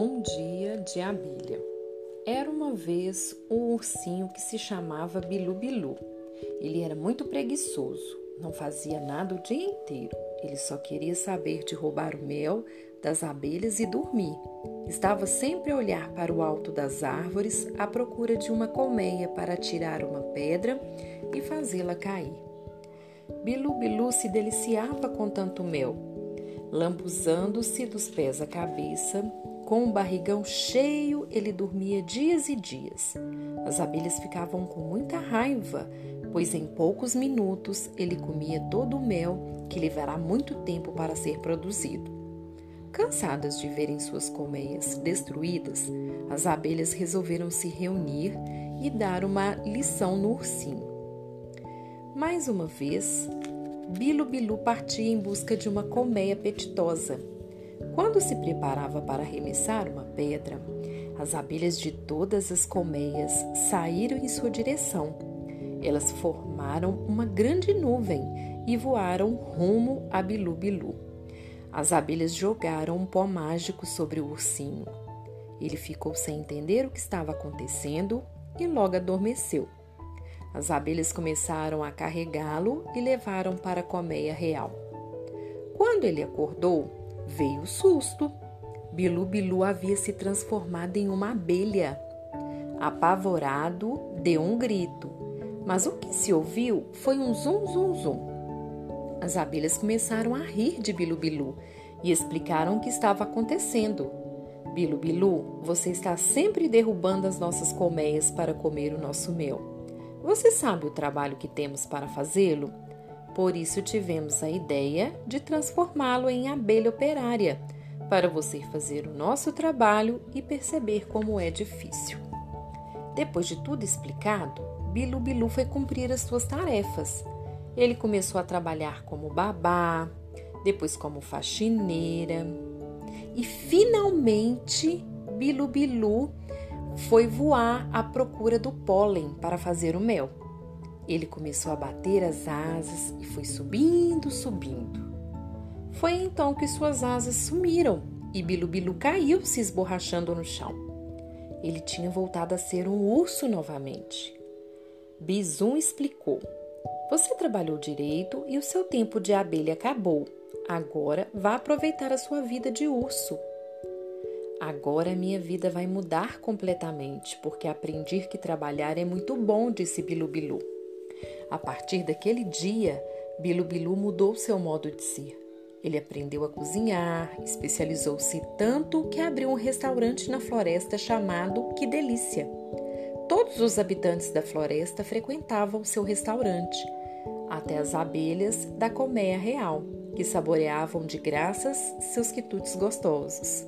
Um dia de abelha. Era uma vez um ursinho que se chamava Bilu Bilu. Ele era muito preguiçoso, não fazia nada o dia inteiro. Ele só queria saber de roubar o mel das abelhas e dormir. Estava sempre a olhar para o alto das árvores à procura de uma colmeia para tirar uma pedra e fazê-la cair. Bilu Bilu se deliciava com tanto mel, lambuzando-se dos pés à cabeça, com o barrigão cheio, ele dormia dias e dias. As abelhas ficavam com muita raiva, pois em poucos minutos ele comia todo o mel que levará muito tempo para ser produzido. Cansadas de verem suas colmeias destruídas, as abelhas resolveram se reunir e dar uma lição no ursinho. Mais uma vez, Bilo Bilu partia em busca de uma colmeia apetitosa quando se preparava para arremessar uma pedra, as abelhas de todas as colmeias saíram em sua direção. Elas formaram uma grande nuvem e voaram rumo a Bilu Bilu. As abelhas jogaram um pó mágico sobre o ursinho. Ele ficou sem entender o que estava acontecendo e logo adormeceu. As abelhas começaram a carregá-lo e levaram para a colmeia real. Quando ele acordou, Veio o susto. Bilu Bilu havia se transformado em uma abelha. Apavorado, deu um grito, mas o que se ouviu foi um zum zum zum. As abelhas começaram a rir de Bilu Bilu e explicaram o que estava acontecendo. Bilu Bilu, você está sempre derrubando as nossas colmeias para comer o nosso mel. Você sabe o trabalho que temos para fazê-lo? Por isso tivemos a ideia de transformá-lo em abelha operária, para você fazer o nosso trabalho e perceber como é difícil. Depois de tudo explicado, Bilu Bilu foi cumprir as suas tarefas. Ele começou a trabalhar como babá, depois como faxineira e finalmente Bilu Bilu foi voar à procura do pólen para fazer o mel. Ele começou a bater as asas e foi subindo, subindo. Foi então que suas asas sumiram e Bilu Bilu caiu, se esborrachando no chão. Ele tinha voltado a ser um urso novamente. Bizum explicou: Você trabalhou direito e o seu tempo de abelha acabou. Agora vá aproveitar a sua vida de urso. Agora minha vida vai mudar completamente, porque aprendi que trabalhar é muito bom, disse Bilu Bilu. A partir daquele dia, Bilu Bilu mudou seu modo de ser. Ele aprendeu a cozinhar, especializou-se tanto que abriu um restaurante na floresta chamado Que Delícia. Todos os habitantes da floresta frequentavam seu restaurante, até as abelhas da colmeia real, que saboreavam de graças seus quitutes gostosos.